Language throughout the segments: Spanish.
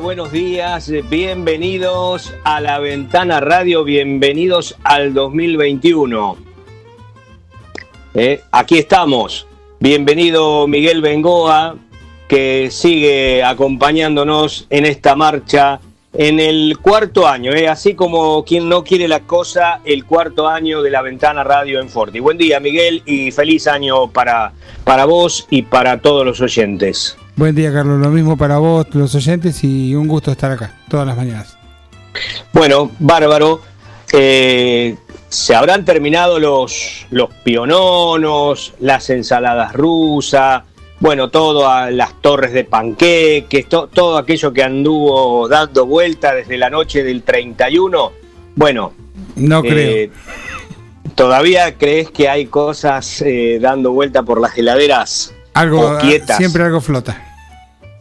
Buenos días, bienvenidos a la Ventana Radio, bienvenidos al 2021. Eh, aquí estamos, bienvenido Miguel Bengoa, que sigue acompañándonos en esta marcha en el cuarto año, eh, así como quien no quiere la cosa, el cuarto año de la Ventana Radio en Forti. Buen día Miguel y feliz año para, para vos y para todos los oyentes. Buen día, Carlos. Lo mismo para vos, los oyentes, y un gusto estar acá todas las mañanas. Bueno, bárbaro. Eh, se habrán terminado los, los piononos, las ensaladas rusas, bueno, todas las torres de panqueques, todo aquello que anduvo dando vuelta desde la noche del 31. Bueno, no creo. Eh, ¿Todavía crees que hay cosas eh, dando vuelta por las heladeras? Algo, siempre algo flota.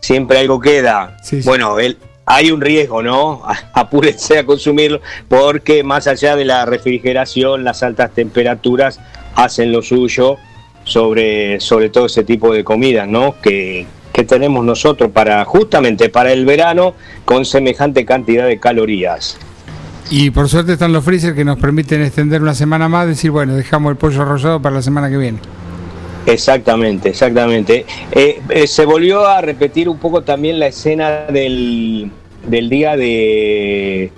Siempre algo queda. Bueno, el, hay un riesgo, ¿no? Apúrense a consumirlo porque más allá de la refrigeración, las altas temperaturas hacen lo suyo sobre, sobre todo ese tipo de comidas, ¿no? Que, que tenemos nosotros para justamente para el verano con semejante cantidad de calorías. Y por suerte están los freezer que nos permiten extender una semana más, decir, bueno, dejamos el pollo arrollado para la semana que viene. Exactamente, exactamente. Eh, eh, se volvió a repetir un poco también la escena del, día de,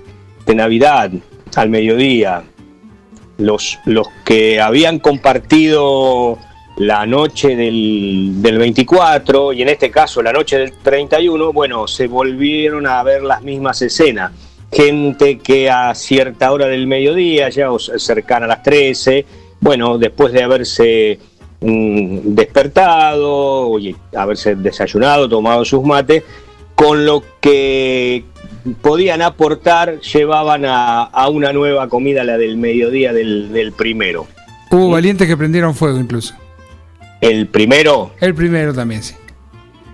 Navidad al mediodía. Los, los que habían compartido la noche del, del 24 y en este caso la noche del 31, bueno, se volvieron a ver las mismas escenas. Gente que a cierta hora del mediodía, ya cercana a las 13, bueno, después de haberse despertado, oye, haberse desayunado, tomado sus mates, con lo que podían aportar llevaban a, una nueva comida, la del mediodía del, primero. Hubo valientes que prendieron fuego incluso. ¿El primero? El primero también, sí.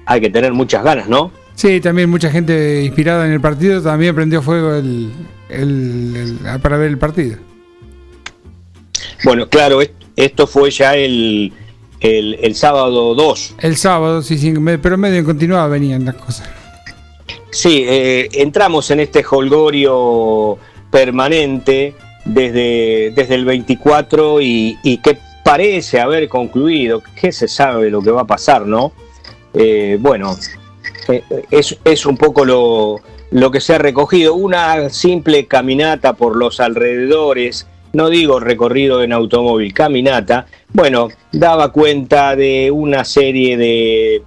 Hay que tener muchas ganas, ¿no? Sí, también mucha gente inspirada en el partido también prendió fuego el, para ver el partido. Bueno, claro, esto fue ya el, el, sábado 2. El sábado, sí, sí, pero medio en continuado venían las cosas. Sí, eh, entramos en este holgorio permanente desde, desde el 24 y, que parece haber concluido. ¿Qué se sabe lo que va a pasar, no? Eh, bueno, eh, es, es, un poco lo, lo que se ha recogido. Una simple caminata por los alrededores no digo recorrido en automóvil, caminata, bueno, daba cuenta de una serie de,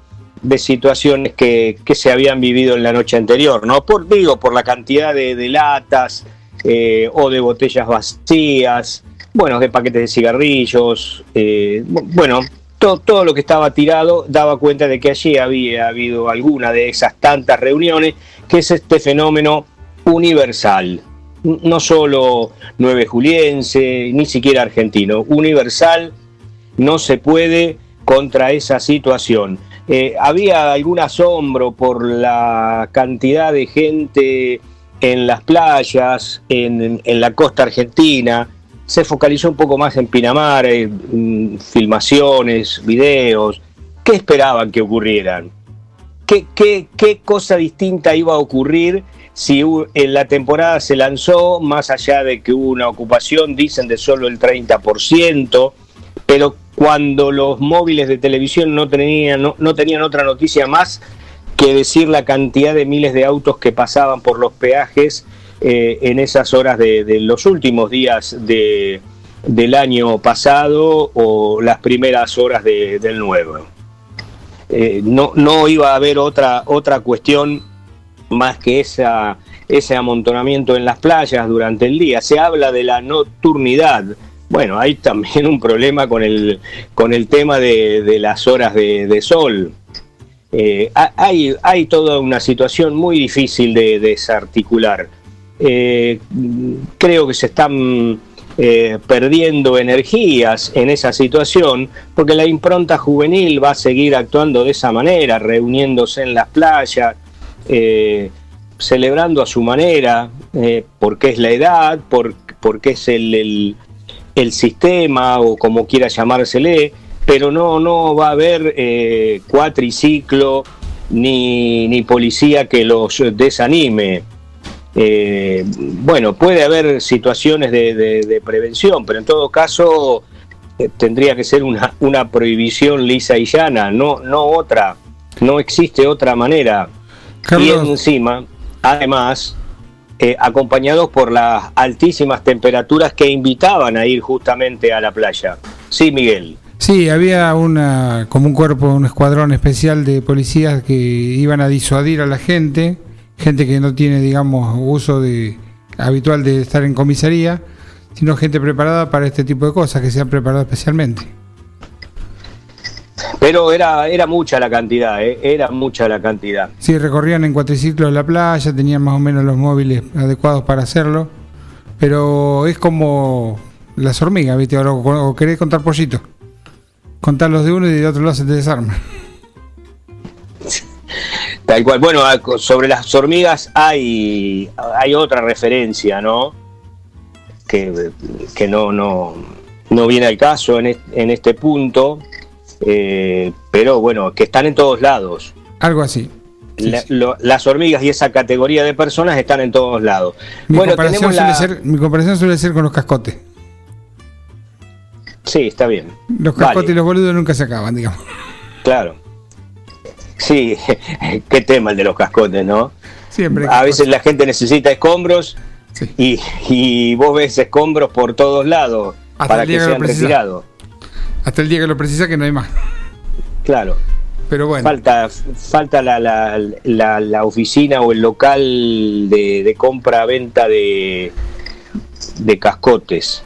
situaciones que, se habían vivido en la noche anterior, ¿no? Por, digo, por la cantidad de, latas eh, o de botellas vacías, bueno, de paquetes de cigarrillos, eh, bueno, todo lo que estaba tirado daba cuenta de que allí había habido alguna de esas tantas reuniones, que es este fenómeno universal, no solo nueve juliense, ni siquiera argentino, universal, no se puede contra esa situación. Eh, había algún asombro por la cantidad de gente en las playas, en, la costa argentina, se focalizó un poco más en Pinamar, en filmaciones, videos. ¿Qué esperaban que ocurrieran? ¿Qué, qué, qué cosa distinta iba a ocurrir si en la temporada se lanzó, más allá de que hubo una ocupación, dicen de solo el 30%, pero cuando los móviles de televisión no tenían, no, tenían otra noticia más que decir la cantidad de miles de autos que pasaban por los peajes eh, en esas horas de, los últimos días de, del año pasado o las primeras horas del nuevo. Eh, no, no iba a haber otra, otra cuestión más que esa, ese amontonamiento en las playas durante el día. Se habla de la nocturnidad. Bueno, hay también un problema con el, con el tema de, las horas de, sol. Eh, hay, hay toda una situación muy difícil de desarticular. Eh, creo que se están eh, perdiendo energías en esa situación, porque la impronta juvenil va a seguir actuando de esa manera, reuniéndose en las playas, eh, celebrando a su manera, eh, porque es la edad, porque es el, el, sistema o como quiera llamársele, pero no, no va a haber cuatriciclo ni, ni policía que los desanime. Eh, bueno, puede haber situaciones de, prevención, pero en todo caso eh, tendría que ser una, una prohibición lisa y llana, no, no otra, no existe otra manera. Y encima, además, eh, acompañados por las altísimas temperaturas que invitaban a ir justamente a la playa. Sí, Miguel. Sí, había una, como un cuerpo, un escuadrón especial de policías que iban a disuadir a la gente gente que no tiene, digamos, uso de, habitual de estar en comisaría, sino gente preparada para este tipo de cosas, que se han preparado especialmente. Pero era, era mucha la cantidad, ¿eh? era mucha la cantidad. Sí, recorrían en cuatriciclos la playa, tenían más o menos los móviles adecuados para hacerlo, pero es como las hormigas, ¿viste? O, querés contar pollitos. Contarlos de uno y de otro lado se te desarma. Tal cual. Bueno, sobre las hormigas hay, hay otra referencia, ¿no? Que, que no, no, no viene al caso en, en este punto, eh, pero bueno, que están en todos lados. Algo así. las hormigas y esa categoría de personas están en todos lados. Mi, bueno, comparación suele ser, mi comparación suele ser con los cascotes. Sí, está bien. Los cascotes y los boludos nunca se acaban, digamos. Claro. Sí, qué tema el de los cascotes, ¿no? Siempre. A veces la gente necesita escombros y, vos ves escombros por todos lados para que sean retirados. Hasta el día que lo precisa que no hay más. Claro. Pero bueno. Falta, falta la, la, la, oficina o el local de, de compra-venta de, de cascotes.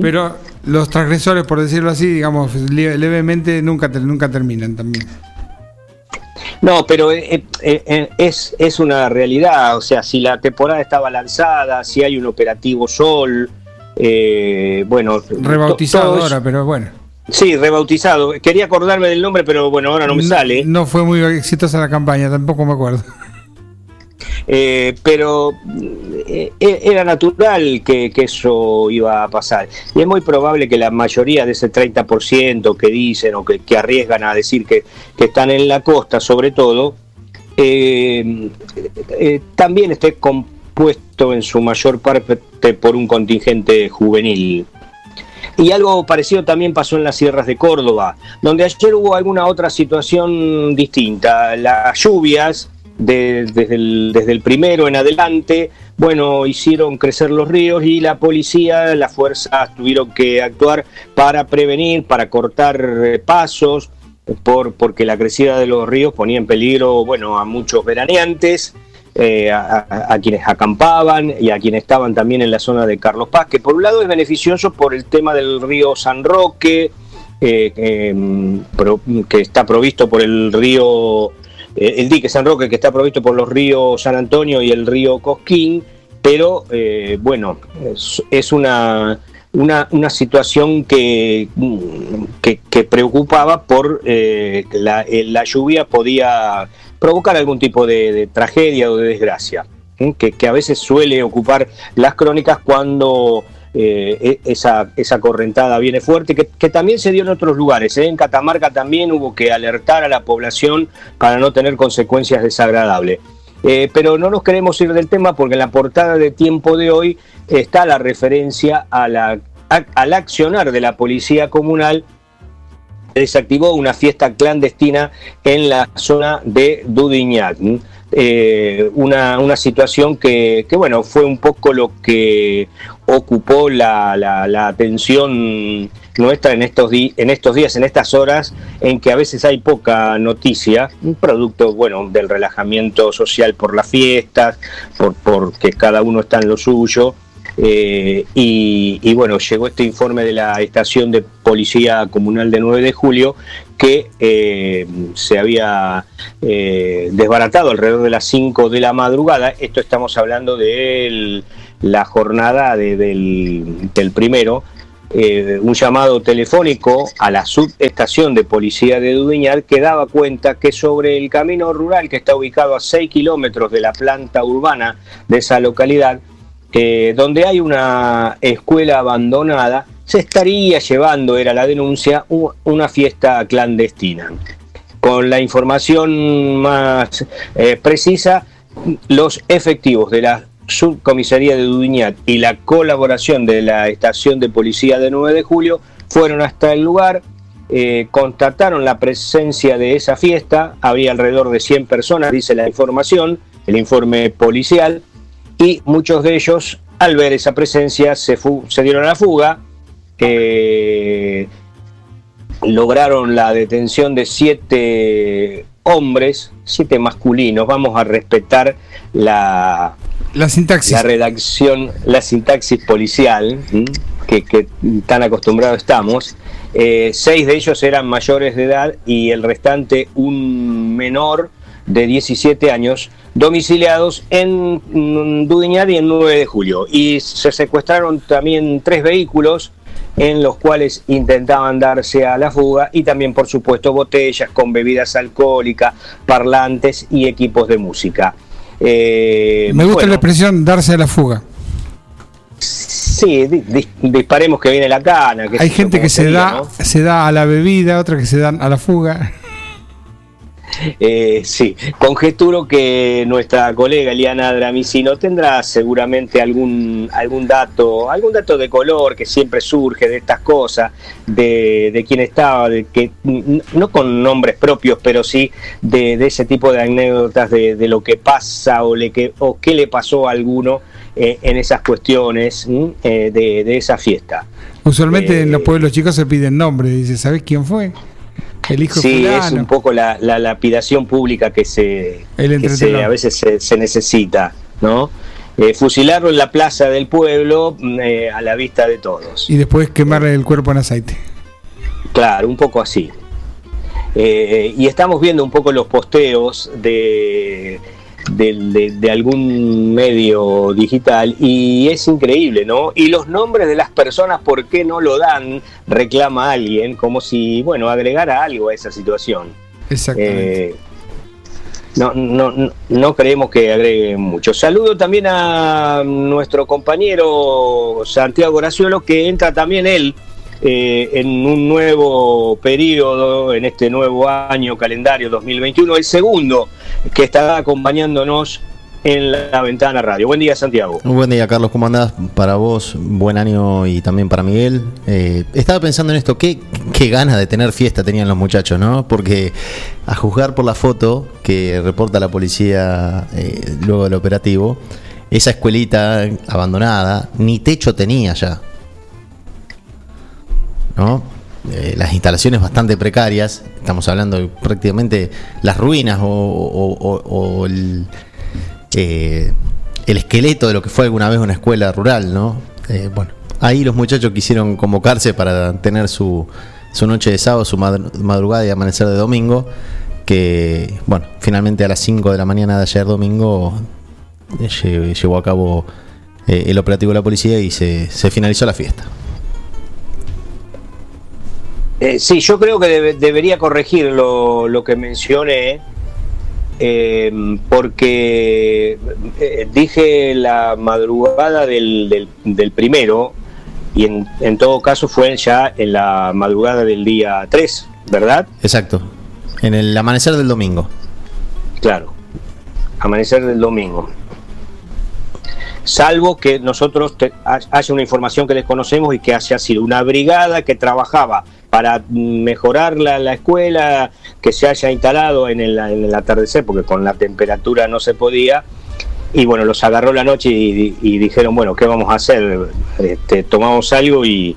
Pero los transgresores, por decirlo así, digamos, levemente nunca, nunca terminan también. No, pero eh, eh, eh, es, es una realidad, o sea, si la temporada estaba lanzada, si hay un operativo Sol, bueno... Rebautizado ahora, pero bueno. Sí, rebautizado. Quería acordarme del nombre, pero bueno, ahora no me sale. No fue muy exitosa la campaña, tampoco me acuerdo. Eh, pero eh, era natural que, eso iba a pasar. Y es muy probable que la mayoría de ese 30% que dicen o que, arriesgan a decir que, están en la costa, sobre todo, eh, también esté compuesto en su mayor parte por un contingente juvenil. Y algo parecido también pasó en las sierras de Córdoba, donde ayer hubo alguna otra situación distinta. Las lluvias desde, el, desde el primero en adelante, bueno, hicieron crecer los ríos y la policía, las fuerzas tuvieron que actuar para prevenir, para cortar eh, pasos, por, porque la crecida de los ríos ponía en peligro, bueno, a muchos veraneantes, eh, a, quienes acampaban y a quienes estaban también en la zona de Carlos Paz, que por un lado es beneficioso por el tema del río San Roque, eh, em, que está provisto por el río eh, el dique San Roque que está provisto por los ríos San Antonio y el río Cosquín, pero bueno, es, una, una, situación que, que, preocupaba por la, lluvia podía provocar algún tipo de tragedia o de desgracia, que, a veces suele ocupar las crónicas cuando eh, e, esa, esa correntada viene fuerte, que, también se dio en otros lugares. ¿eh? En Catamarca también hubo que alertar a la población para no tener consecuencias desagradables. Eh, pero no nos queremos ir del tema porque en la portada de tiempo de hoy está la referencia a la, al accionar de la policía comunal desactivó una fiesta clandestina en la zona de Dudignac. eh, una, una, situación que, que, bueno, fue un poco lo que ocupó la, la, atención nuestra en estos, en estos días, en estas horas, en que a veces hay poca noticia, un producto, bueno, del relajamiento social por las fiestas, por porque cada uno está en lo suyo, eh, y, bueno, llegó este informe de la estación de policía comunal de 9 de julio que eh, se había eh, desbaratado alrededor de las 5 de la madrugada. Esto estamos hablando de la jornada del, primero. un llamado telefónico a la subestación de policía de Dudiñar que daba cuenta que sobre el camino rural que está ubicado a 6 kilómetros de la planta urbana de esa localidad eh, donde hay una escuela abandonada, se estaría llevando, era la denuncia, una fiesta clandestina. Con la información más eh, precisa, los efectivos de la subcomisaría de Dudiñat y la colaboración de la estación de policía de 9 de julio fueron hasta el lugar, eh, constataron la presencia de esa fiesta, había alrededor de 100 personas, dice la información, el informe policial, y muchos de ellos, al ver esa presencia, se, se dieron a la fuga, lograron la detención de siete hombres, siete masculinos. Vamos a respetar la, la sintaxis. La redacción, la sintaxis policial, que, tan acostumbrados estamos. Eh, seis de ellos eran mayores de edad y el restante un menor de 17 años domiciliados en Dudiñar y en 9 de julio. Y se secuestraron también tres vehículos en los cuales intentaban darse a la fuga y también por supuesto botellas con bebidas alcohólicas, parlantes y equipos de música. Eh, Me gusta la expresión darse a la fuga. Sí, disparemos que viene la cana. Hay gente que se da, se da a la bebida, otra que se dan a la fuga. Eh, sí, conjeturo que nuestra colega Eliana Dramicino tendrá seguramente algún, algún dato, algún dato de color que siempre surge de estas cosas, de, de quién estaba, de que no con nombres propios, pero sí de, ese tipo de anécdotas de, lo que pasa o, le que, o qué le pasó a alguno eh, en esas cuestiones eh, de, esa fiesta. Usualmente en los pueblos chicos se piden nombres, dice, ¿sabes quién fue? Sí, es un poco la, lapidación pública que se, a veces se, necesita, ¿no? Eh, fusilarlo en la plaza del pueblo mm, eh, a la vista de todos. Y después quemarle el cuerpo en aceite. Claro, un poco así. Eh, y estamos viendo un poco los posteos de de, algún medio digital y es increíble, ¿no? Y los nombres de las personas, ¿por qué no lo dan? Reclama alguien, como si, bueno, agregara algo a esa situación. Exactamente. Eh, no, no, no creemos que agregue mucho. Saludo también a nuestro compañero Santiago Graciolo, que entra también él eh, en un nuevo periodo, en este nuevo año calendario 2021, el segundo que estará acompañándonos en la ventana radio. Buen día, Santiago. Buen día, Carlos. ¿Cómo andás? Para vos, buen año y también para Miguel. Eh, estaba pensando en esto, ¿qué, qué ganas de tener fiesta tenían los muchachos, ¿no? Porque a juzgar por la foto que reporta la policía eh, luego del operativo, esa escuelita abandonada ni techo tenía ya. ¿No? Eh, las instalaciones bastante precarias, estamos hablando de prácticamente las ruinas o, eh, el, esqueleto de lo que fue alguna vez una escuela rural, ¿no? Eh, bueno, ahí los muchachos quisieron convocarse para tener su, su noche de sábado, su madrugada y amanecer de domingo, que, bueno, finalmente a las 5 de la mañana de ayer domingo llevó a cabo el operativo de la policía y se finalizó la fiesta. Eh, sí, yo creo que debería corregir lo, que mencioné, eh, porque eh, dije la madrugada del, del, primero, y en, en, todo caso fue ya en la madrugada del día 3, ¿verdad? Exacto, en el amanecer del domingo. Claro, amanecer del domingo salvo que nosotros haya una información que desconocemos y que haya sido una brigada que trabajaba para mejorar la, escuela, que se haya instalado en el, en el atardecer, porque con la temperatura no se podía, y bueno, los agarró la noche y, dijeron, bueno, ¿qué vamos a hacer? Este, tomamos algo y,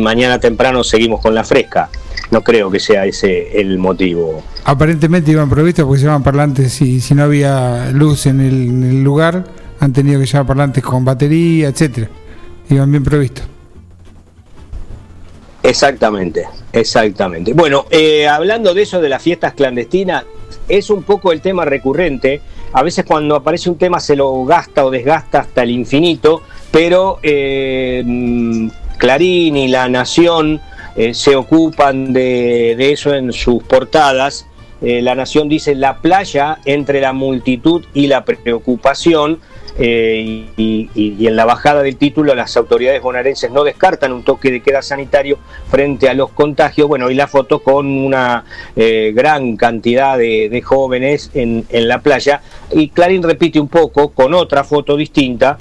mañana temprano seguimos con la fresca. No creo que sea ese el motivo. Aparentemente iban provistos porque llevaban parlantes y si no había luz en el, lugar, han tenido que llevar parlantes con batería, etcétera. Iban bien provistos. Exactamente, exactamente. Bueno, eh, hablando de eso de las fiestas clandestinas, es un poco el tema recurrente a veces cuando aparece un tema se lo gasta o desgasta hasta el infinito, pero eh, mm, Clarín y La Nación eh, se ocupan de, eso en sus portadas. Eh, la Nación dice la playa entre la multitud y la preocupación eh, y, en la bajada del título las autoridades bonaerenses no descartan un toque de queda sanitario frente a los contagios. Bueno, y la foto con una eh, gran cantidad de, jóvenes en, la playa. Y Clarín repite un poco con otra foto distinta.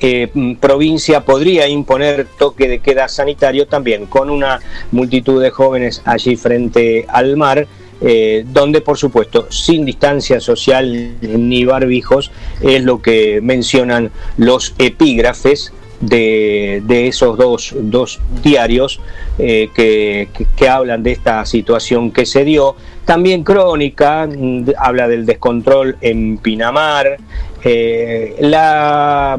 Eh, provincia podría imponer toque de queda sanitario también con una multitud de jóvenes allí frente al mar eh, donde por supuesto sin distancia social ni barbijos es lo que mencionan los epígrafes de, esos dos, diarios eh, que, hablan de esta situación que se dio. También Crónica mm, habla del descontrol en Pinamar, eh, la,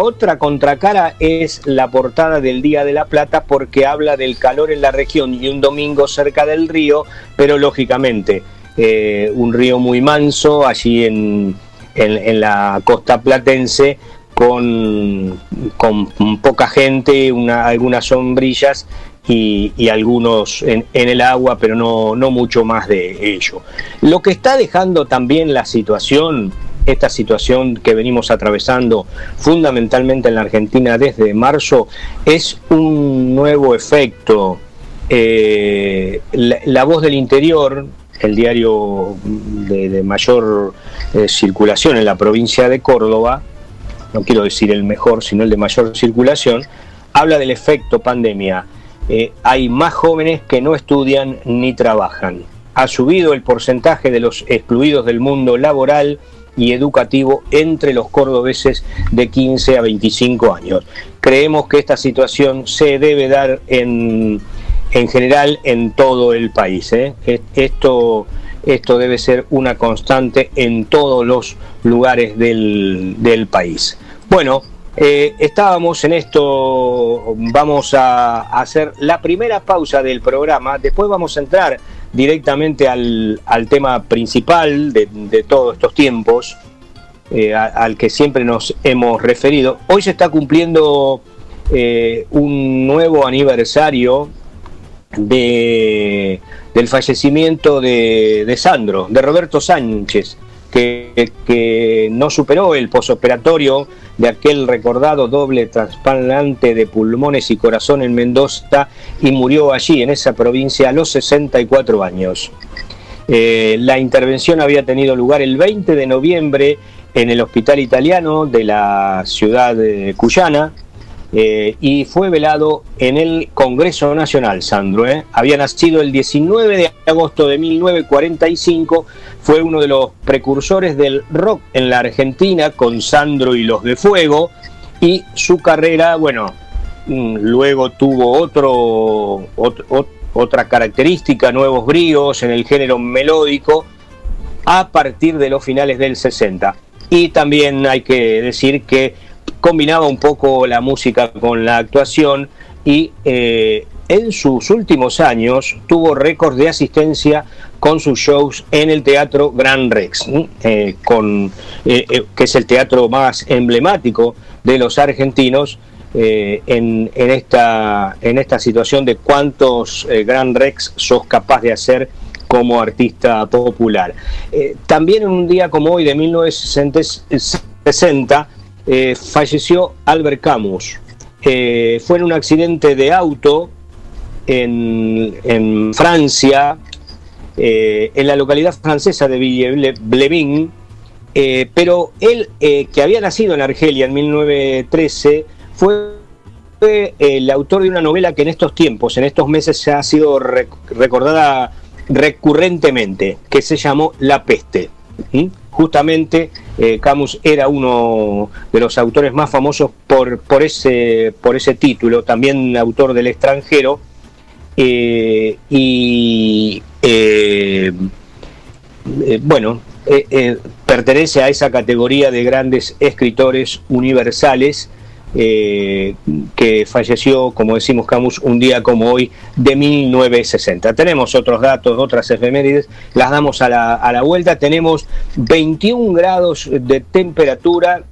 otra contracara es la portada del Día de la Plata porque habla del calor en la región y un domingo cerca del río, pero lógicamente eh, un río muy manso allí en, la costa platense con, con poca gente, algunas sombrillas y, algunos en, el agua, pero no mucho más de ello. Lo que está dejando también la situación esta situación que venimos atravesando fundamentalmente en la Argentina desde marzo es un nuevo efecto. Eh, la, voz del interior, el diario de, mayor eh, circulación en la provincia de Córdoba, no quiero decir el mejor, sino el de mayor circulación, habla del efecto pandemia. Eh, hay más jóvenes que no estudian ni trabajan. Ha subido el porcentaje de los excluidos del mundo laboral y educativo entre los cordobeses de 15 a 25 años. Creemos que esta situación se debe dar en, en general en todo el país. ¿eh? Esto, esto debe ser una constante en todos los lugares del, del país. Bueno, eh, estábamos en esto, vamos a hacer la primera pausa del programa, después vamos a entrar directamente al, tema principal de, todos estos tiempos, eh, al que siempre nos hemos referido. Hoy se está cumpliendo eh, un nuevo aniversario de, del fallecimiento de, de Sandro, de Roberto Sánchez, que, no superó el posoperatorio de aquel recordado doble trasplante de pulmones y corazón en Mendoza y murió allí, en esa provincia, a los 64 años. Eh, la intervención había tenido lugar el 20 de noviembre en el hospital italiano de la ciudad de Cuyana, eh, y fue velado en el Congreso Nacional, Sandro. ¿eh? Había nacido el 19 de agosto de 1945, fue uno de los precursores del rock en la Argentina con Sandro y los de Fuego, y su carrera, bueno, mm, luego tuvo otro, otra característica, nuevos bríos en el género melódico, a partir de los finales del 60. Y también hay que decir que combinaba un poco la música con la actuación y eh, en sus últimos años tuvo récord de asistencia con sus shows en el Teatro Gran Rex, eh, con, eh, que es el teatro más emblemático de los argentinos. en, esta, en esta situación de cuántos Gran Rex sos capaz de hacer como artista popular. también en un día como hoy de 1960 eh, falleció Albert Camus. Eh, fue en un accidente de auto en, Francia, eh, en la localidad francesa de Villers-Blevin, pero él, que había nacido en Argelia en 1913, fue el autor de una novela que en estos tiempos, en estos meses, se ha sido recordada recurrentemente, que se llamó La peste. Justamente eh, Camus era uno de los autores más famosos por, por, ese, por ese título, también autor del extranjero, eh, y eh, bueno, pertenece a esa categoría de grandes escritores universales eh, que falleció, como decimos Camus, un día como hoy de 1960. Tenemos otros datos, otras efemérides, las damos a la, a la vuelta. Tenemos 21 grados de temperatura,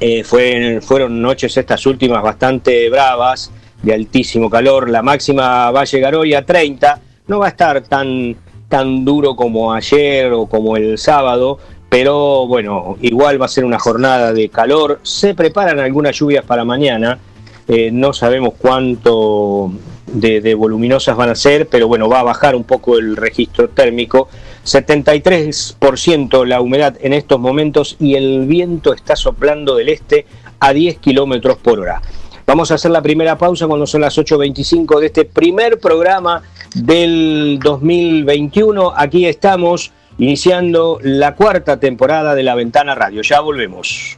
eh, fue, fueron noches estas últimas bastante bravas, de altísimo calor. La máxima va a llegar hoy a 30, no va a estar tan, tan duro como ayer o como el sábado, pero bueno, igual va a ser una jornada de calor. Se preparan algunas lluvias para mañana. Eh, no sabemos cuánto de, voluminosas van a ser, pero bueno, va a bajar un poco el registro térmico. 73% la humedad en estos momentos y el viento está soplando del este a 10 kilómetros por hora. Vamos a hacer la primera pausa cuando son las 8.25 de este primer programa del 2021. Aquí estamos iniciando la cuarta temporada de La Ventana Radio. Ya volvemos.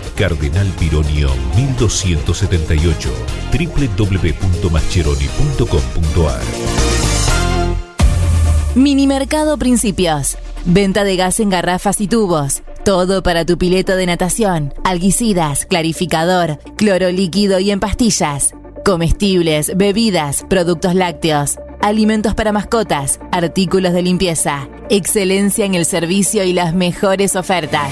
Cardenal Pironio 1278 www.mascheroni.com.ar Minimercado Principios. Venta de gas en garrafas y tubos. Todo para tu pileta de natación, alguicidas, clarificador, cloro líquido y en pastillas. Comestibles, bebidas, productos lácteos, alimentos para mascotas, artículos de limpieza. Excelencia en el servicio y las mejores ofertas.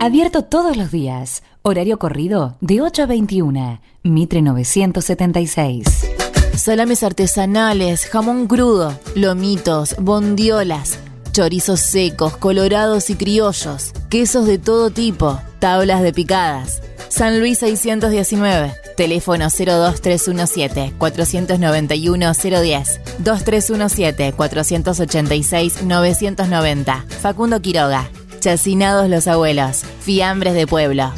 Abierto todos los días. Horario corrido de 8 a 21. Mitre 976. Salames artesanales, jamón crudo, lomitos, bondiolas, chorizos secos, colorados y criollos, quesos de todo tipo, tablas de picadas. San Luis 619, teléfono 02317 491 010, 2317 486 990. Facundo Quiroga, Chacinados los abuelos. Fiambres de pueblo.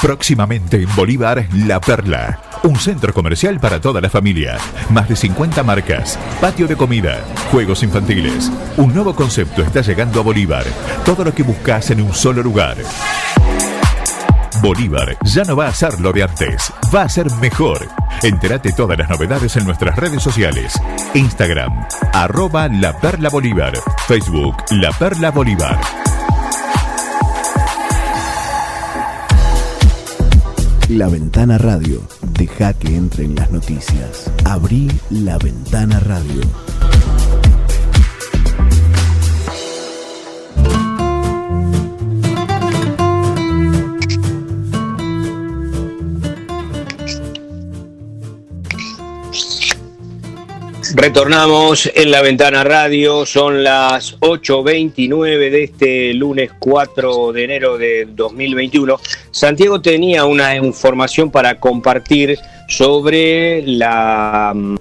Próximamente en Bolívar, La Perla. Un centro comercial para toda la familia. Más de 50 marcas. Patio de comida. Juegos infantiles. Un nuevo concepto está llegando a Bolívar. Todo lo que buscas en un solo lugar. Bolívar ya no va a ser lo de antes, va a ser mejor. Entérate todas las novedades en nuestras redes sociales. Instagram, arroba La Perla Bolívar. Facebook, La Perla Bolívar. La Ventana Radio. Deja que entren las noticias. Abrí La Ventana Radio. Retornamos en la ventana radio, son las 8.29 de este lunes 4 de enero de 2021. Santiago tenía una información para compartir sobre la mm,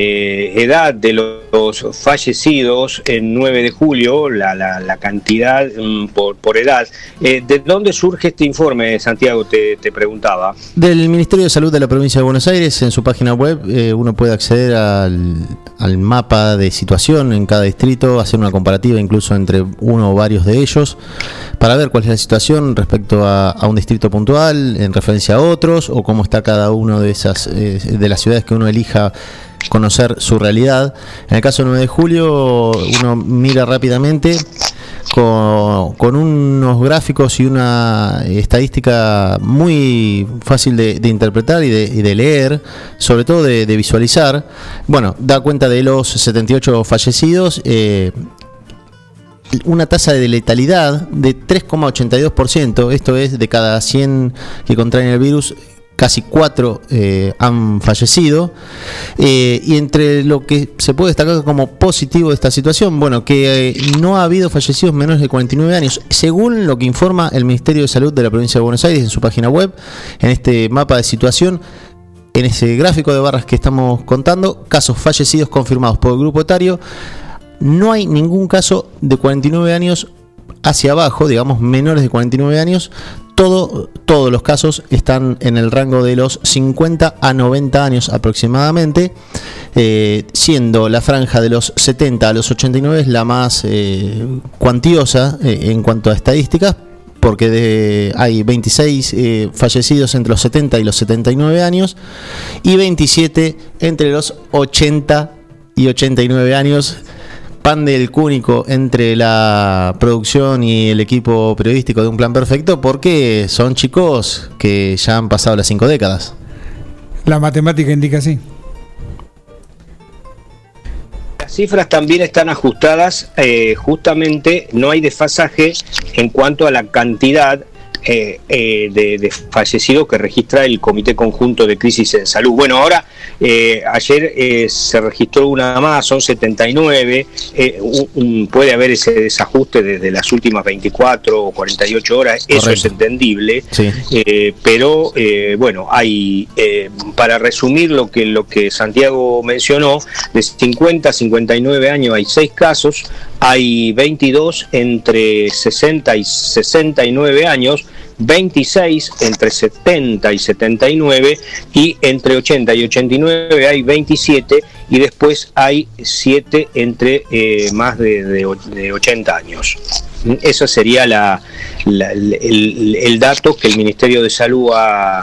eh, edad de los fallecidos en 9 de julio, la, la, cantidad mm, por, edad. Eh, ¿De dónde surge este informe, Santiago? Te, preguntaba. Del Ministerio de Salud de la Provincia de Buenos Aires, en su página web, eh, uno puede acceder al, al, mapa de situación en cada distrito, hacer una comparativa incluso entre uno o varios de ellos, para ver cuál es la situación respecto a, a un distrito puntual, en referencia a otros, o cómo está cada uno de esas de las ciudades que uno elija conocer su realidad. En el caso 9 de julio, uno mira rápidamente con, con unos gráficos y una estadística muy fácil de, interpretar y de, y de, leer, sobre todo de, de, visualizar. Bueno, da cuenta de los 78 fallecidos. Eh, una tasa de letalidad de 3,82%, esto es de cada 100 que contraen el virus, casi cuatro eh, han fallecido. Eh, y entre lo que se puede destacar como positivo de esta situación, bueno, que eh, no ha habido fallecidos menores de 49 años, según lo que informa el Ministerio de Salud de la provincia de Buenos Aires en su página web, en este mapa de situación. En ese gráfico de barras que estamos contando, casos fallecidos confirmados por el grupo etario, no hay ningún caso de 49 años hacia abajo, digamos menores de 49 años, todo, todos los casos están en el rango de los 50 a 90 años aproximadamente, eh, siendo la franja de los 70 a los 89 la más eh, cuantiosa eh, en cuanto a estadísticas, porque hay 26 eh, fallecidos entre los 70 y los 79 años y 27 entre los 80 y 89 años pan del cúnico entre la producción y el equipo periodístico de Un Plan Perfecto porque son chicos que ya han pasado las cinco décadas. La matemática indica así. Las cifras también están ajustadas, eh, justamente no hay desfasaje en cuanto a la cantidad eh, eh, de, de, fallecidos que registra el Comité Conjunto de Crisis en Salud. Bueno, ahora, eh, ayer eh, se registró una más, son 79, eh, un, un, puede haber ese desajuste desde las últimas 24 o 48 horas, Correcto. eso es entendible, sí. Eh, pero bueno, hay, para resumir lo que, lo que Santiago mencionó, de 50 a 59 años hay 6 casos, hay 22 entre 60 y 69 años, 26 entre 70 y 79 y entre 80 y 89 hay 27 y después hay 7 entre eh, más de, de, de, 80 años. Eso sería la, la, el, dato que el Ministerio de Salud ha,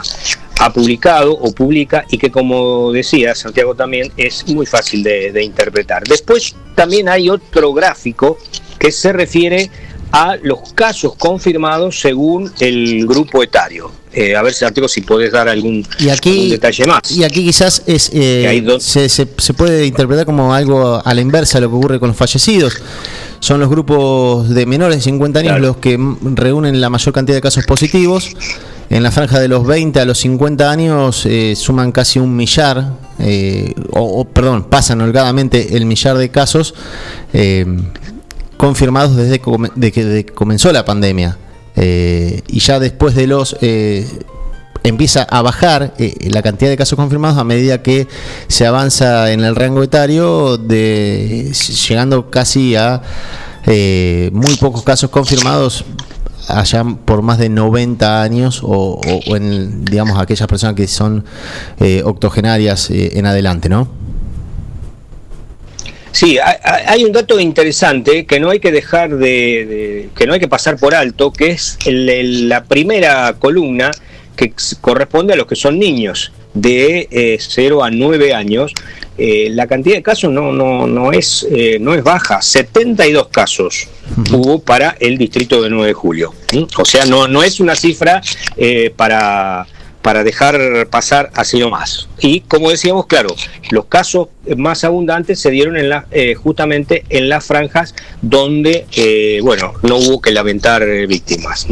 ha, publicado o publica y que como decía Santiago también es muy fácil de interpretar. Después también hay otro gráfico que se refiere a los casos confirmados según el grupo etario. Eh, a ver, Santiago, si podés dar algún, y aquí, algún detalle más. Y aquí quizás es, eh, se, se, se, puede interpretar como algo a la inversa de lo que ocurre con los fallecidos. Son los grupos de menores de 50 años claro. los que reúnen la mayor cantidad de casos positivos. En la franja de los 20 a los 50 años eh, suman casi un millar, eh, o, o, perdón, pasan holgadamente el millar de casos eh, confirmados desde que, comenzó la pandemia. Eh, y ya después de los eh, empieza a bajar eh, la cantidad de casos confirmados a medida que se avanza en el rango etario, de llegando casi a muy pocos casos confirmados allá por más de 90 años o, en, digamos, aquellas personas que son octogenarias en adelante, ¿no? Sí, hay un dato interesante que no hay que dejar de, que no hay que pasar por alto, que es la primera columna que corresponde a los que son niños de 0 eh, a 9 años. Eh, la cantidad de casos no, no, no, es, eh, no es baja, 72 casos hubo para el distrito de 9 de julio. O sea, no, no es una cifra para para dejar pasar así nomás. Y como decíamos, claro, los casos más abundantes se dieron en la, eh, justamente en las franjas donde, eh, bueno, no hubo que lamentar eh, víctimas.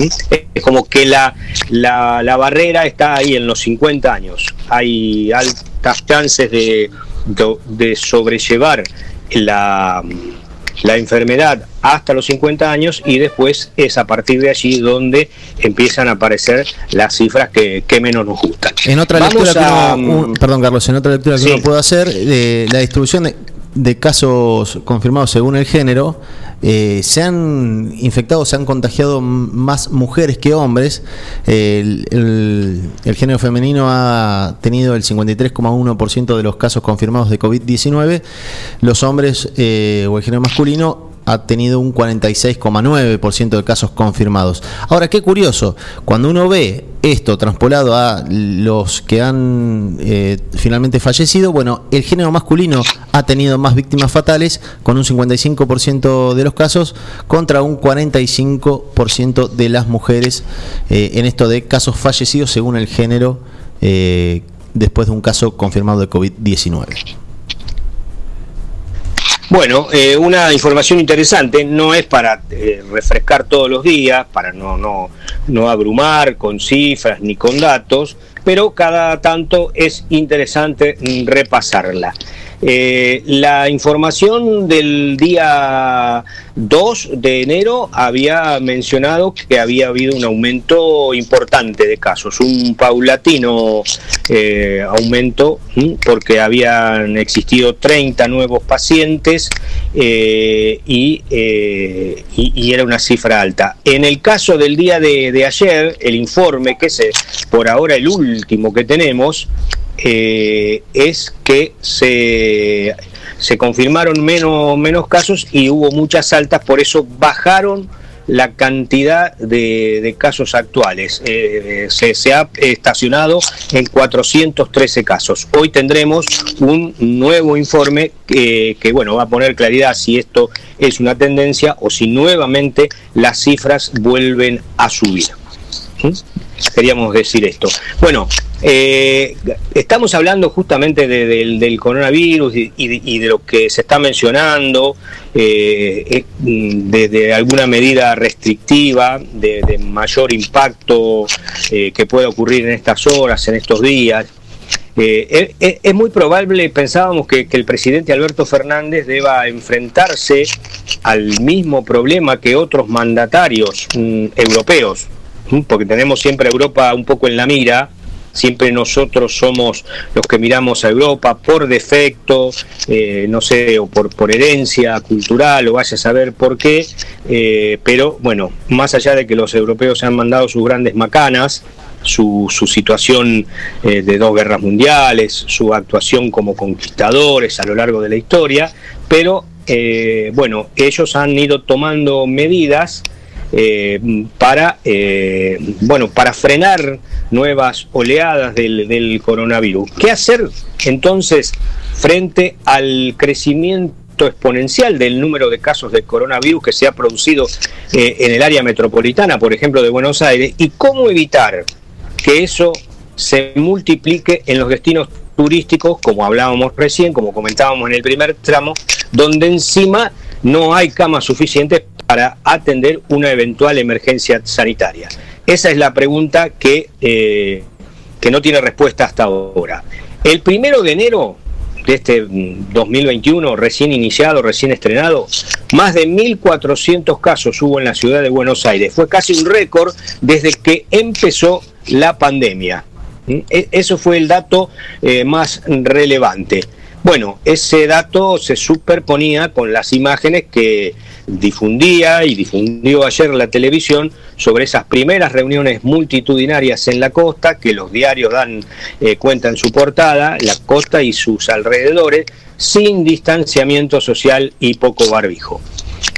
Es como que la, la, la, barrera está ahí en los 50 años. Hay altas chances de, de sobrellevar la la enfermedad hasta los 50 años y después es a partir de allí donde empiezan a aparecer las cifras que, menos nos gustan. En otra lectura, perdón Carlos, en otra lectura que uno puede hacer, de la distribución de, de casos confirmados según el género, eh, se han infectado, se han contagiado más mujeres que hombres. el, género femenino ha tenido el 53,1% de los casos confirmados de COVID-19. Los hombres eh, o el género masculino ha tenido un 46,9% de casos confirmados. Ahora, qué curioso, cuando uno ve esto transpolado a los que han eh, finalmente fallecido, bueno, el género masculino ha tenido más víctimas fatales, con un 55% de los casos, contra un 45% de las mujeres eh, en esto de casos fallecidos según el género eh, después de un caso confirmado de COVID-19. Bueno, eh, una información interesante, no es para eh, refrescar todos los días, para no, no, no abrumar con cifras ni con datos, pero cada tanto es interesante repasarla. Eh, la información del día 2 de enero había mencionado que había habido un aumento importante de casos, un paulatino eh, aumento, porque habían existido 30 nuevos pacientes eh, y, era una cifra alta. En el caso del día de, de ayer, el informe, que es por ahora el último que tenemos, eh, es que se, se confirmaron menos, menos casos y hubo muchas altas, por eso bajaron la cantidad de, casos actuales. Eh, se, ha estacionado en 413 casos. Hoy tendremos un nuevo informe que, que, bueno, va a poner claridad si esto es una tendencia o si nuevamente las cifras vuelven a subir. Queríamos decir esto. Bueno, eh, estamos hablando justamente del coronavirus y, de, lo que se está mencionando, eh, mm, de, alguna medida restrictiva, de, mayor impacto eh, que pueda ocurrir en estas horas, en estos días. es, muy probable, pensábamos que, el presidente Alberto Fernández deba enfrentarse al mismo problema que otros mandatarios mm, europeos, porque tenemos siempre a Europa un poco en la mira, siempre nosotros somos los que miramos a Europa por defecto, eh, no sé, o por, herencia cultural, o vaya a saber por qué, eh, pero bueno, más allá de que los europeos se han mandado sus grandes macanas, su, su situación eh, de dos guerras mundiales, su actuación como conquistadores a lo largo de la historia, pero bueno, ellos han ido tomando medidas eh, para, eh, bueno, para frenar nuevas oleadas del, coronavirus. ¿Qué hacer entonces frente al crecimiento exponencial del número de casos de coronavirus que se ha producido eh, en el área metropolitana, por ejemplo, de Buenos Aires, y cómo evitar que eso se multiplique en los destinos turísticos, como hablábamos recién, como comentábamos en el primer tramo, donde encima no hay camas suficientes para atender una eventual emergencia sanitaria? Esa es la pregunta que, eh, que no tiene respuesta hasta ahora. El primero de enero de este 2021, mm, recién iniciado, recién estrenado, más de 1.400 casos hubo en la ciudad de Buenos Aires. Fue casi un récord desde que empezó la pandemia. E, eso fue el dato eh, más relevante. Bueno, ese dato se superponía con las imágenes que difundía y difundió ayer la televisión sobre esas primeras reuniones multitudinarias en la costa, que los diarios dan eh, cuenta en su portada, la costa y sus alrededores, sin distanciamiento social y poco barbijo.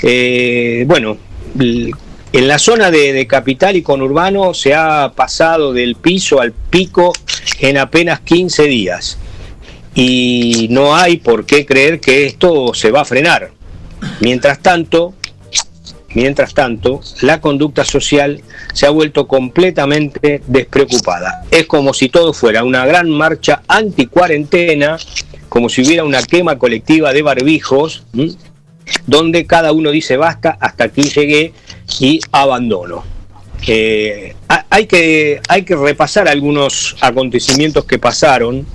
Eh, bueno, en la zona de, capital y conurbano se ha pasado del piso al pico en apenas 15 días. Y no hay por qué creer que esto se va a frenar. Mientras tanto, mientras tanto, la conducta social se ha vuelto completamente despreocupada. Es como si todo fuera una gran marcha anti-cuarentena, como si hubiera una quema colectiva de barbijos, donde cada uno dice basta, hasta aquí llegué y abandono. Eh, hay, que, hay que repasar algunos acontecimientos que pasaron,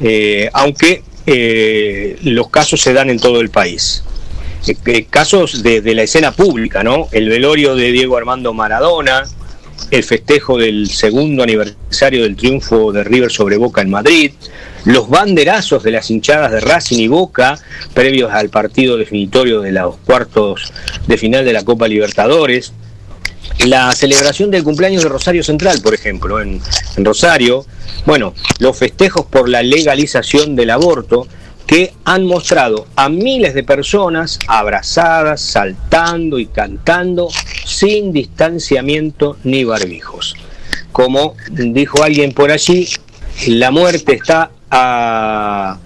eh, aunque eh, los casos se dan en todo el país. casos de, de, la escena pública, ¿no? El velorio de Diego Armando Maradona, el festejo del segundo aniversario del triunfo de River sobre Boca en Madrid, los banderazos de las hinchadas de Racing y Boca previos al partido definitorio de los cuartos de final de la Copa Libertadores, la celebración del cumpleaños de Rosario Central, por ejemplo, en, Rosario, bueno, los festejos por la legalización del aborto, que han mostrado a miles de personas abrazadas, saltando y cantando sin distanciamiento ni barbijos. Como dijo alguien por allí, la muerte está a,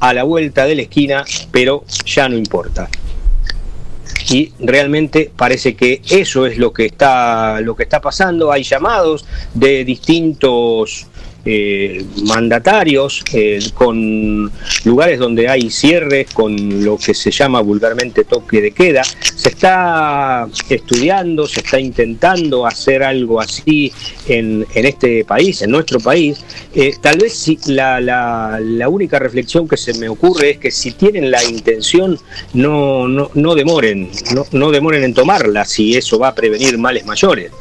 la vuelta de la esquina, pero ya no importa. Y realmente parece que eso es lo que está, lo que está pasando. Hay llamados de distintos eh, mandatarios, eh, con lugares donde hay cierres, con lo que se llama vulgarmente toque de queda. Se está estudiando, se está intentando hacer algo así en, este país, en nuestro país. Eh, tal vez si la, la, la, única reflexión que se me ocurre es que si tienen la intención, no, no, no demoren, no, no demoren en tomarla, si eso va a prevenir males mayores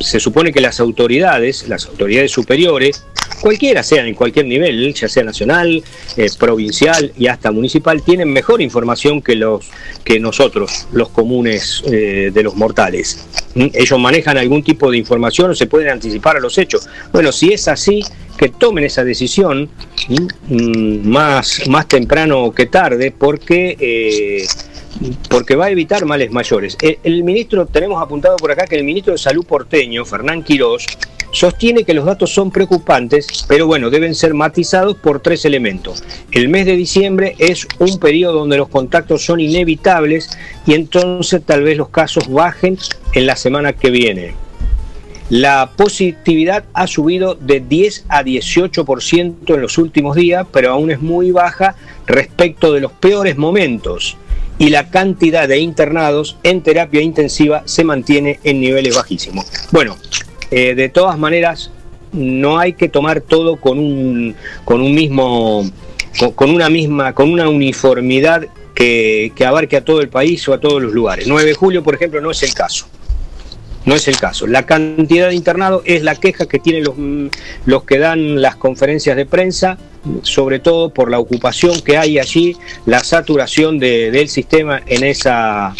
se supone que las autoridades, las autoridades superiores, cualquiera sean en cualquier nivel, ya sea nacional, eh, provincial y hasta municipal, tienen mejor información que los que nosotros, los comunes eh, de los mortales. ¿Mm? Ellos manejan algún tipo de información o se pueden anticipar a los hechos. Bueno, si es así, que tomen esa decisión mm, más, más temprano que tarde, porque eh, porque va a evitar males mayores. El, ministro, tenemos apuntado por acá que el ministro de Salud porteño, Fernán Quirós, sostiene que los datos son preocupantes, pero bueno, deben ser matizados por tres elementos. El mes de diciembre es un periodo donde los contactos son inevitables y entonces tal vez los casos bajen en la semana que viene. La positividad ha subido de 10 a 18% en los últimos días, pero aún es muy baja respecto de los peores momentos y la cantidad de internados en terapia intensiva se mantiene en niveles bajísimos. Bueno, eh, de todas maneras, no hay que tomar todo con un, con un mismo, con, una misma, con una uniformidad que, que abarque a todo el país o a todos los lugares. 9 de julio, por ejemplo, no es el caso. No es el caso. La cantidad de internados es la queja que tienen los, los que dan las conferencias de prensa, sobre todo por la ocupación que hay allí, la saturación del sistema en esa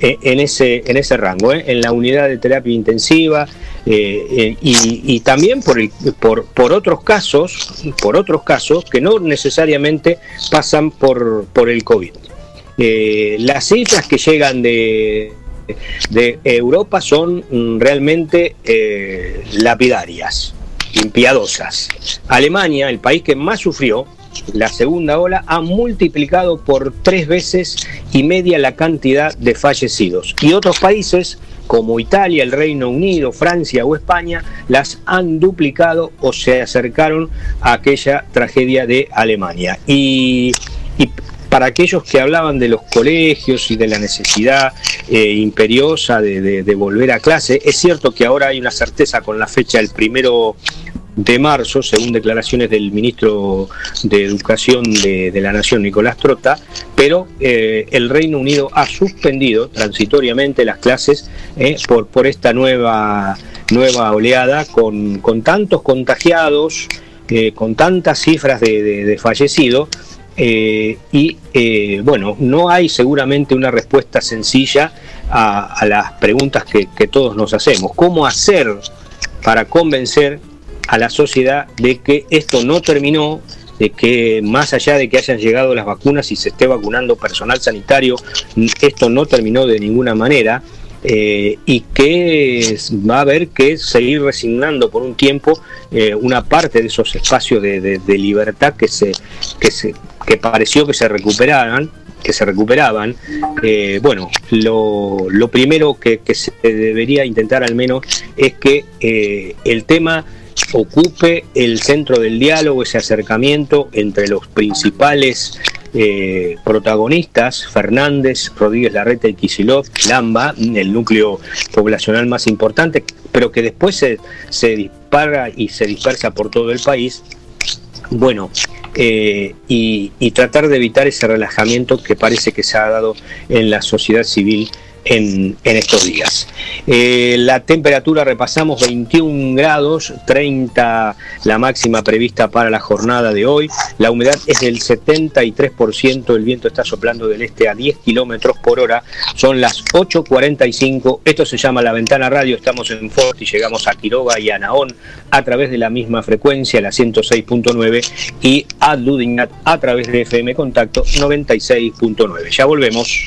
e, en ese en ese rango, ¿eh? en la unidad de terapia intensiva eh, eh, y, también por, el, por por otros casos, por otros casos que no necesariamente pasan por por el covid. las cifras que llegan de de Europa son mm, realmente eh, lapidarias, impiadosas. Alemania, el país que más sufrió la segunda ola, ha multiplicado por tres veces y media la cantidad de fallecidos. Y otros países como Italia, el Reino Unido, Francia o España, las han duplicado o se acercaron a aquella tragedia de Alemania. Y, y para aquellos que hablaban de los colegios y de la necesidad eh, imperiosa de, volver a clase, es cierto que ahora hay una certeza con la fecha del primero de marzo, según declaraciones del ministro de Educación de, la Nación, Nicolás Trota, pero eh, el Reino Unido ha suspendido transitoriamente las clases eh, por, esta nueva nueva oleada con, tantos contagiados, con tantas cifras de, fallecidos. Eh, y eh, bueno, no hay seguramente una respuesta sencilla a, las preguntas que, que todos nos hacemos. ¿Cómo hacer para convencer a la sociedad de que esto no terminó, de que más allá de que hayan llegado las vacunas y se esté vacunando personal sanitario, esto no terminó de ninguna manera. Eh, y que va a haber que seguir resignando por un tiempo eh, una parte de esos espacios de, libertad que se, que se que pareció que se recuperaran que se recuperaban. Eh, bueno lo, lo primero que, que, se debería intentar al menos es que el tema ocupe el centro del diálogo, ese acercamiento entre los principales eh, protagonistas, Fernández, Rodríguez Larreta y Kisilov, Lamba, el núcleo poblacional más importante, pero que después se, se dispara y se dispersa por todo el país. Bueno, eh, y, y tratar de evitar ese relajamiento que parece que se ha dado en la sociedad civil en, estos días. Eh, la temperatura repasamos 21 grados, 30 la máxima prevista para la jornada de hoy. La humedad es del 73%, el viento está soplando del este a 10 kilómetros por hora. Son las 8.45. Esto se llama La Ventana Radio. Estamos en Fort y llegamos a Quiroga y a Naón a través de la misma frecuencia, la 106.9, y a Ludinat a través de FM Contacto 96.9. Ya volvemos.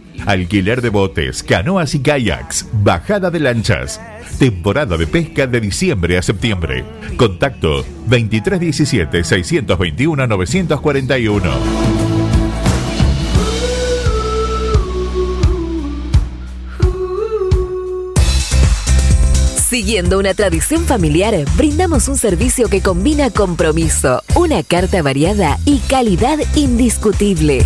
Alquiler de botes, canoas y kayaks, bajada de lanchas. Temporada de pesca de diciembre a septiembre. Contacto 2317-621-941. Siguiendo una tradición familiar, brindamos un servicio que combina compromiso, una carta variada y calidad indiscutible.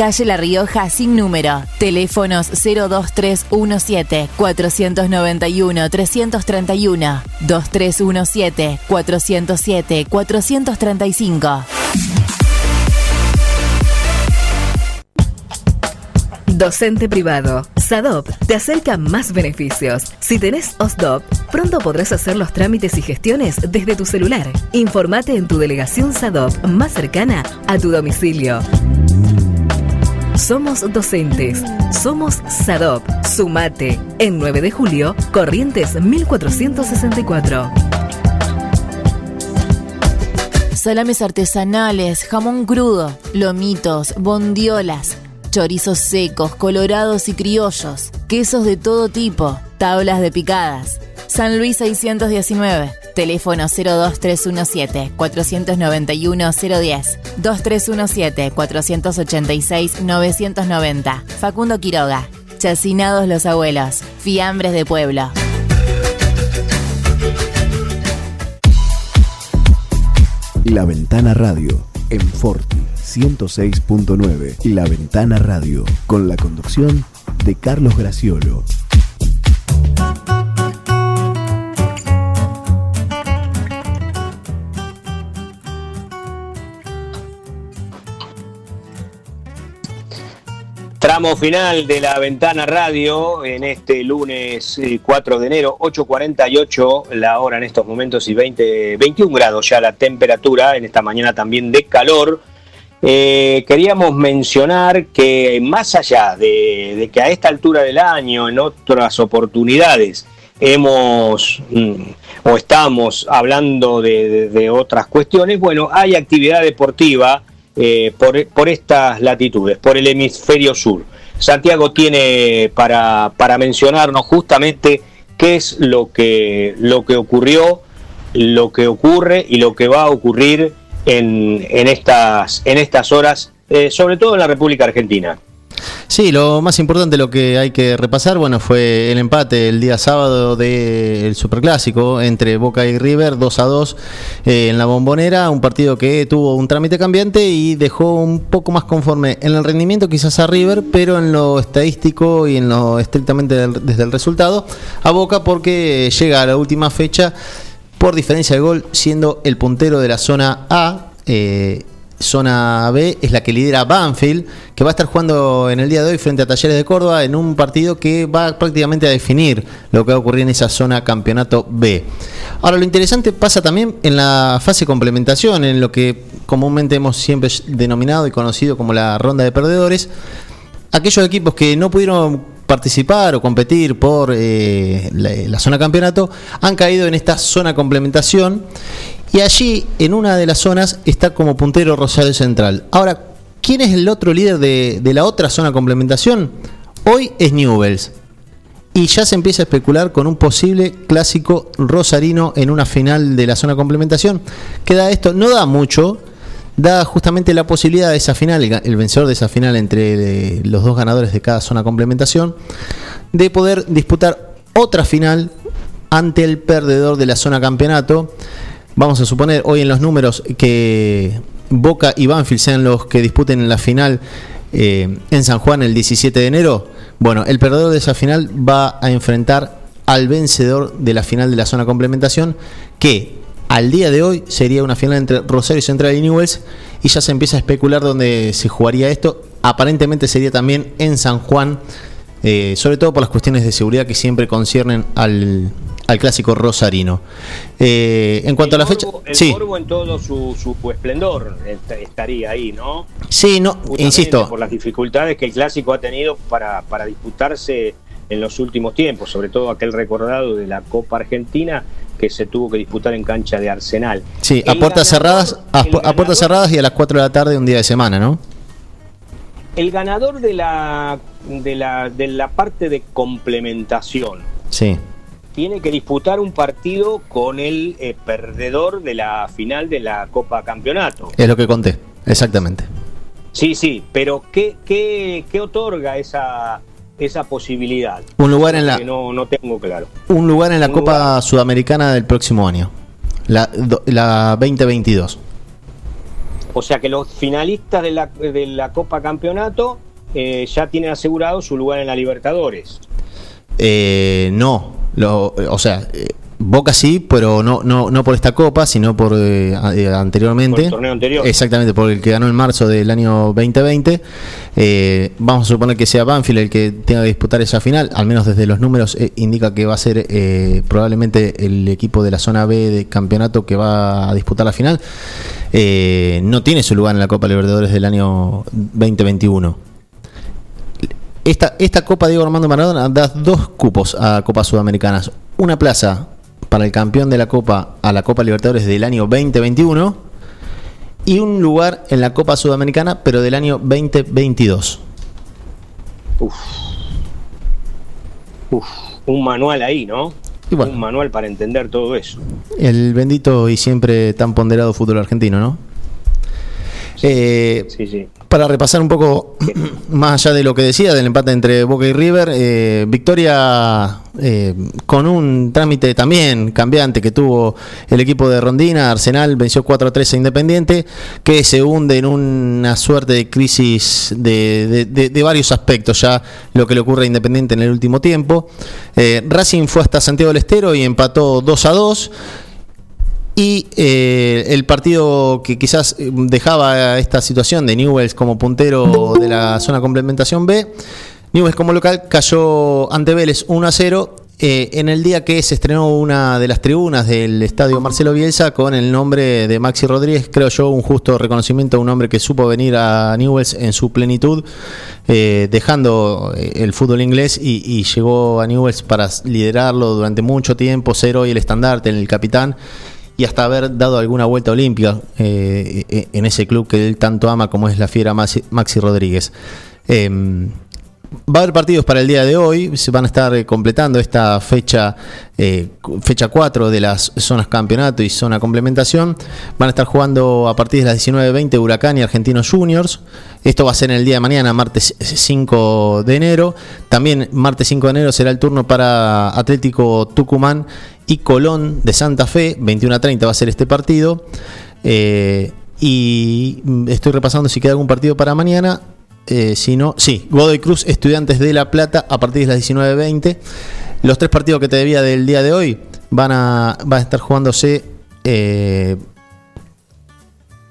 calle La Rioja sin número. Teléfonos 02317 491 331 2317 407 435. Docente privado. SADOP te acerca más beneficios. Si tenés OSDOP, pronto podrás hacer los trámites y gestiones desde tu celular. Informate en tu delegación SADOP más cercana a tu domicilio. Somos docentes. Somos SADOP. Sumate. En 9 de julio, Corrientes 1464. Salames artesanales, jamón crudo, lomitos, bondiolas, chorizos secos, colorados y criollos, quesos de todo tipo, tablas de picadas. San Luis 619 Teléfono 02317 491 010 2317 486 990. Facundo Quiroga. Chacinados los abuelos. Fiambres de pueblo. La Ventana Radio en Forti 106.9 y La Ventana Radio con la conducción de Carlos Graciolo. Tramo final de la ventana radio en este lunes 4 eh, de enero, 8.48 la hora en estos momentos y 20, 21 grados ya la temperatura, en esta mañana también de calor. Eh, queríamos mencionar que más allá de, que a esta altura del año, en otras oportunidades, hemos mm, o estamos hablando de, otras cuestiones, bueno, hay actividad deportiva eh, por, estas latitudes, por el hemisferio sur. Santiago tiene para, para mencionarnos justamente qué es lo que, lo que ocurrió, lo que ocurre y lo que va a ocurrir en, en, estas, en estas horas, eh, sobre todo en la República Argentina. Sí, lo más importante, lo que hay que repasar, bueno, fue el empate el día sábado del Superclásico entre Boca y River, 2 a 2 eh, en la Bombonera, un partido que tuvo un trámite cambiante y dejó un poco más conforme en el rendimiento quizás a River, pero en lo estadístico y en lo estrictamente desde el resultado a Boca porque llega a la última fecha por diferencia de gol, siendo el puntero de la zona A. Eh, zona B es la que lidera Banfield, que va a estar jugando en el día de hoy frente a Talleres de Córdoba en un partido que va prácticamente a definir lo que va a ocurrir en esa zona campeonato B. Ahora, lo interesante pasa también en la fase complementación, en lo que comúnmente hemos siempre denominado y conocido como la ronda de perdedores. Aquellos equipos que no pudieron participar o competir por eh, la zona campeonato han caído en esta zona complementación y allí, en una de las zonas, está como puntero Rosario Central. Ahora, ¿quién es el otro líder de, la otra zona complementación? Hoy es Newells. Y ya se empieza a especular con un posible clásico rosarino en una final de la zona complementación. Queda esto, no da mucho, da justamente la posibilidad de esa final, el vencedor de esa final entre eh, los dos ganadores de cada zona complementación, de poder disputar otra final ante el perdedor de la zona campeonato vamos a suponer hoy en los números que Boca y Banfield sean los que disputen la final eh, en San Juan el 17 de enero, bueno, el perdedor de esa final va a enfrentar al vencedor de la final de la zona complementación, que al día de hoy sería una final entre Rosario Central y Newells, y ya se empieza a especular dónde se jugaría esto. Aparentemente sería también en San Juan, eh, sobre todo por las cuestiones de seguridad que siempre conciernen al, al clásico rosarino. Eh, en cuanto a la fecha. El sí. en todo su, esplendor estaría ahí, ¿no? Sí, no, insisto. Por las dificultades que el clásico ha tenido para, para disputarse en los últimos tiempos, sobre todo aquel recordado de la Copa Argentina que se tuvo que disputar en cancha de Arsenal. Sí, a puertas cerradas, a, puertas cerradas y a las 4 de la tarde un día de semana, ¿no? El ganador de la de la de la parte de complementación. Sí tiene que disputar un partido con el eh, perdedor de la final de la Copa Campeonato. Es lo que conté, exactamente. Sí, sí, pero ¿qué, qué, qué otorga esa, esa posibilidad? Un lugar en la. no, no tengo claro. Un lugar en la Copa Sudamericana del próximo año, la, la 2022. O sea que los finalistas de la, de la Copa Campeonato eh, ya tienen asegurado su lugar en la Libertadores. Eh, no, lo, o sea, eh, Boca sí, pero no, no, no por esta copa, sino por eh, eh, anteriormente. Por el torneo anterior. Exactamente, por el que ganó en marzo del año 2020. vamos a suponer que sea Banfield el que tenga que disputar esa final, al menos desde los números indica que va a ser probablemente el equipo de la zona B de campeonato que va a disputar la final. no tiene su lugar en la Copa Libertadores del año 2021 esta, esta Copa Diego Armando Maradona da dos cupos a Copas Sudamericanas. Una plaza para el campeón de la Copa a la Copa Libertadores del año 2021 y un lugar en la Copa Sudamericana, pero del año 2022. Uf. Uf. Un manual ahí, ¿no? un manual para entender todo eso. El bendito y siempre tan ponderado fútbol argentino, ¿no? Eh, sí, sí para repasar un poco más allá de lo que decía del empate entre Boca y River, eh, victoria eh, con un trámite también cambiante que tuvo el equipo de Rondina, Arsenal venció 4-3 a Independiente, que se hunde en una suerte de crisis de, varios aspectos ya lo que le ocurre a Independiente en el último tiempo. Eh, Racing fue hasta Santiago del Estero y empató 2 a 2. Y eh, el partido que quizás eh, dejaba esta situación de Newells como puntero de la zona complementación B, Newells como local cayó ante Vélez 1 a 0 eh, en el día que se estrenó una de las tribunas del estadio Marcelo Bielsa con el nombre de Maxi Rodríguez, creo yo un justo reconocimiento a un hombre que supo venir a Newells en su plenitud, dejando el fútbol inglés y, llegó a Newells para liderarlo durante mucho tiempo, ser hoy el estandarte, el capitán y hasta haber dado alguna vuelta olímpica en ese club que él tanto ama como es la fiera Maxi, Maxi Rodríguez. Em, Va a haber partidos para el día de hoy, se van a estar eh, completando esta fecha eh, fecha 4 de las zonas campeonato y zona complementación. Van a estar jugando a partir de las 19.20 Huracán y Argentinos Juniors. Esto va a ser en el día de mañana, martes 5 de enero. También martes 5 de enero será el turno para Atlético Tucumán y Colón de Santa Fe. 21 a 30 va a ser este partido. Eh, y estoy repasando si queda algún partido para mañana. Eh, si no, sí, Godoy Cruz, Estudiantes de La Plata, a partir de las 19.20. Los tres partidos que te debía del día de hoy van a, a estar jugándose eh,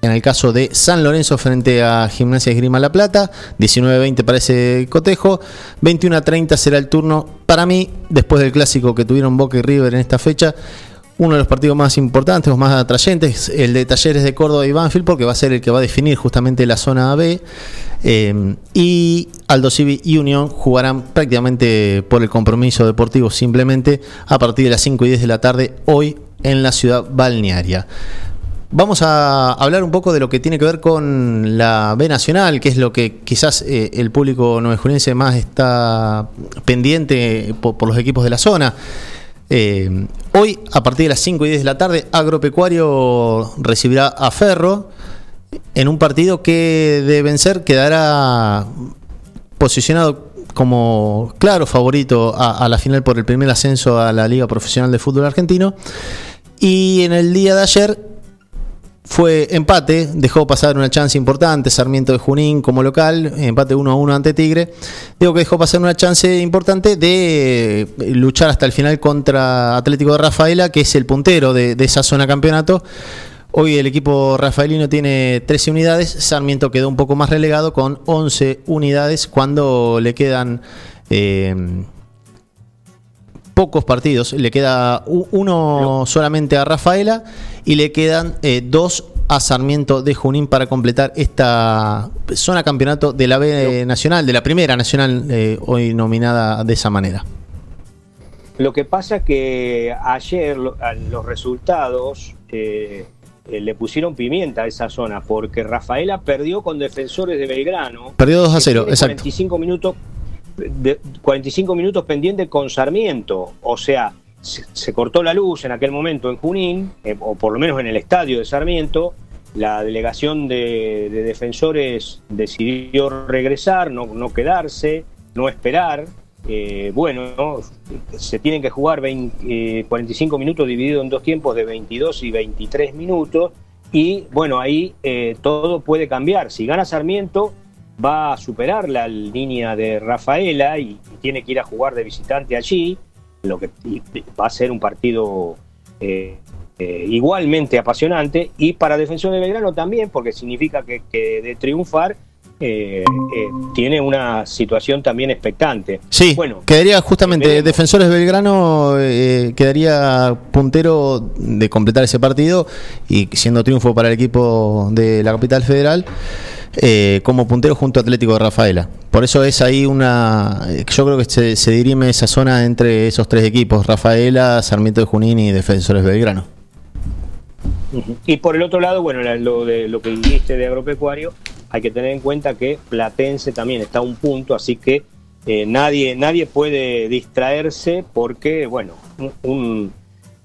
en el caso de San Lorenzo frente a Gimnasia Esgrima La Plata, 19-20 para ese cotejo, 21-30 será el turno para mí, después del clásico que tuvieron Boca y River en esta fecha, uno de los partidos más importantes o más atrayentes, el de Talleres de Córdoba y Banfield, porque va a ser el que va a definir justamente la zona B. Eh, y Aldo Civi y Unión jugarán prácticamente por el compromiso deportivo simplemente a partir de las 5 y 10 de la tarde hoy en la ciudad balnearia. Vamos a hablar un poco de lo que tiene que ver con la B Nacional, que es lo que quizás eh, el público nuevejurense más está pendiente por los equipos de la zona. Eh, hoy, a partir de las 5 y 10 de la tarde, Agropecuario recibirá a Ferro en un partido que de vencer quedará posicionado como claro favorito a, la final por el primer ascenso a la Liga Profesional de Fútbol Argentino. Y en el día de ayer fue empate, dejó pasar una chance importante, Sarmiento de Junín como local, empate 1 a 1 ante Tigre. Digo que dejó pasar una chance importante de luchar hasta el final contra Atlético de Rafaela, que es el puntero de, esa zona campeonato. Hoy el equipo rafaelino tiene 13 unidades, Sarmiento quedó un poco más relegado con 11 unidades cuando le quedan... Eh, pocos partidos. Le queda uno solamente a Rafaela y le quedan eh, dos a Sarmiento de Junín para completar esta zona campeonato de la B Nacional, de la primera nacional, eh, hoy nominada de esa manera. Lo que pasa que ayer los resultados eh, le pusieron pimienta a esa zona, porque Rafaela perdió con defensores de Belgrano. Perdió 2 a 0, exacto. 45 minutos de 45 minutos pendiente con Sarmiento. O sea, se, cortó la luz en aquel momento en Junín, eh, o por lo menos en el estadio de Sarmiento. La delegación de, defensores decidió regresar, no, no quedarse, no esperar. Eh, bueno, se tienen que jugar 45 eh, minutos dividido en dos tiempos de 22 y 23 minutos. Y bueno, ahí todo puede cambiar. Si gana Sarmiento, va a superar la línea de Rafaela y, tiene que ir a jugar de visitante allí, lo que va a ser un partido eh, eh, igualmente apasionante y para Defensor de Belgrano también, porque significa que, de triunfar eh, tiene una situación también expectante. Sí, bueno, quedaría justamente Defensores Belgrano quedaría puntero de completar ese partido y siendo triunfo para el equipo de la capital federal. Eh, como puntero junto a Atlético de Rafaela. Por eso es ahí una. Yo creo que se, dirime esa zona entre esos tres equipos: Rafaela, Sarmiento de Junín y Defensores Belgrano. Y por el otro lado, bueno, lo, de, lo que dijiste de agropecuario, hay que tener en cuenta que Platense también está a un punto, así que eh, nadie, nadie puede distraerse porque, bueno, un,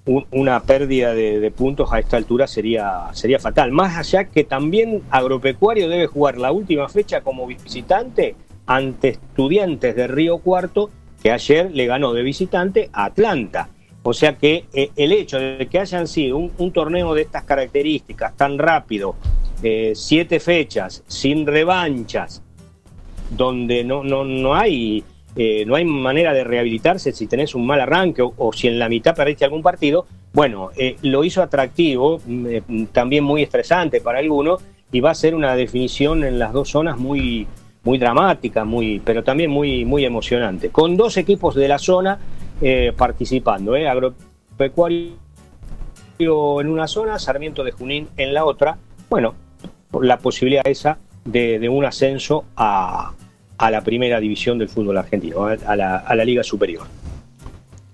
una pérdida de, puntos a esta altura sería, sería fatal. Más allá que también Agropecuario debe jugar la última fecha como visitante ante Estudiantes de Río Cuarto, que ayer le ganó de visitante a Atlanta. O sea que eh, el hecho de que hayan sido un, torneo de estas características tan rápido, eh, siete fechas, sin revanchas, donde no, no, no hay eh, no hay manera de rehabilitarse si tenés un mal arranque o, si en la mitad perdiste algún partido, bueno, eh, lo hizo atractivo, mm, eh, también muy estresante para algunos, y va a ser una definición en las dos zonas muy, muy dramática, muy, pero también muy, muy emocionante, con dos equipos de la zona participando, agropecuario en una zona, Sarmiento de Junín en la otra, bueno, la posibilidad esa de, un ascenso a, la primera división del fútbol argentino, a la, Liga Superior.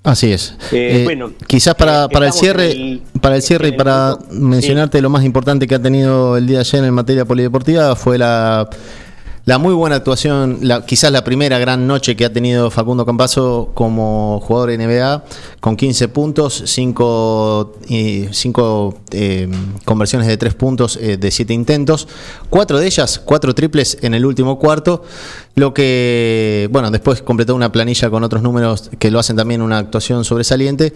Así es. Eh, eh, bueno, quizás para, para el cierre, para el cierre y para mencionarte lo más importante que ha tenido el día de ayer en materia polideportiva fue la la muy buena actuación, la, quizás la primera gran noche que ha tenido Facundo Campaso como jugador NBA, con 15 puntos, 5 cinco, eh, conversiones de 3 puntos eh, de 7 intentos, 4 de ellas, 4 triples en el último cuarto, lo que, bueno, después completó una planilla con otros números que lo hacen también una actuación sobresaliente.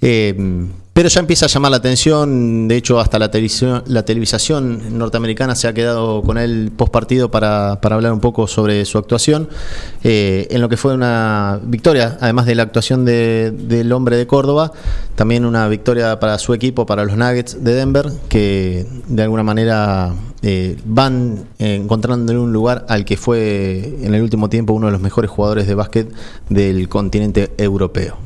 Eh, pero ya empieza a llamar la atención, de hecho hasta la televisión, la televisación norteamericana se ha quedado con él post partido para, hablar un poco sobre su actuación, eh, en lo que fue una victoria, además de la actuación del hombre de Córdoba, también una victoria para su equipo, para los Nuggets de Denver, que de alguna manera eh, van encontrando en un lugar al que fue en el último tiempo uno de los mejores jugadores de básquet del continente europeo.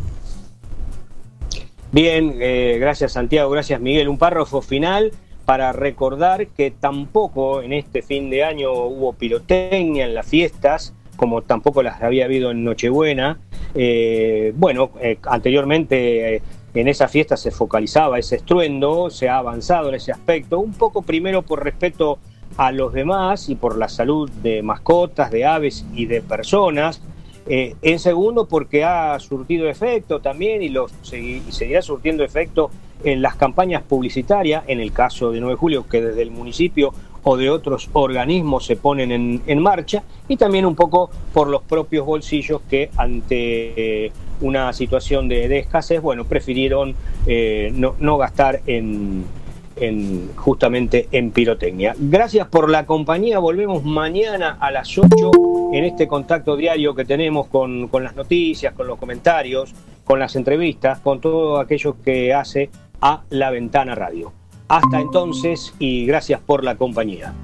Bien, eh, gracias Santiago, gracias Miguel. Un párrafo final para recordar que tampoco en este fin de año hubo pirotecnia en las fiestas, como tampoco las había habido en Nochebuena. Eh, bueno, eh, anteriormente en esa fiesta se focalizaba ese estruendo, se ha avanzado en ese aspecto, un poco primero por respeto a los demás y por la salud de mascotas, de aves y de personas eh, en segundo, porque ha surtido efecto también y, lo, seguirá surtiendo efecto en las campañas publicitarias, en el caso de 9 de julio, que desde el municipio o de otros organismos se ponen en, marcha, y también un poco por los propios bolsillos que ante eh, una situación de, escasez, bueno, prefirieron eh, no gastar en, en, justamente en pirotecnia. Gracias por la compañía, volvemos mañana a las 8 en este contacto diario que tenemos con, con las noticias, con los comentarios, con las entrevistas, con todo aquello que hace a La Ventana Radio. Hasta entonces y gracias por la compañía.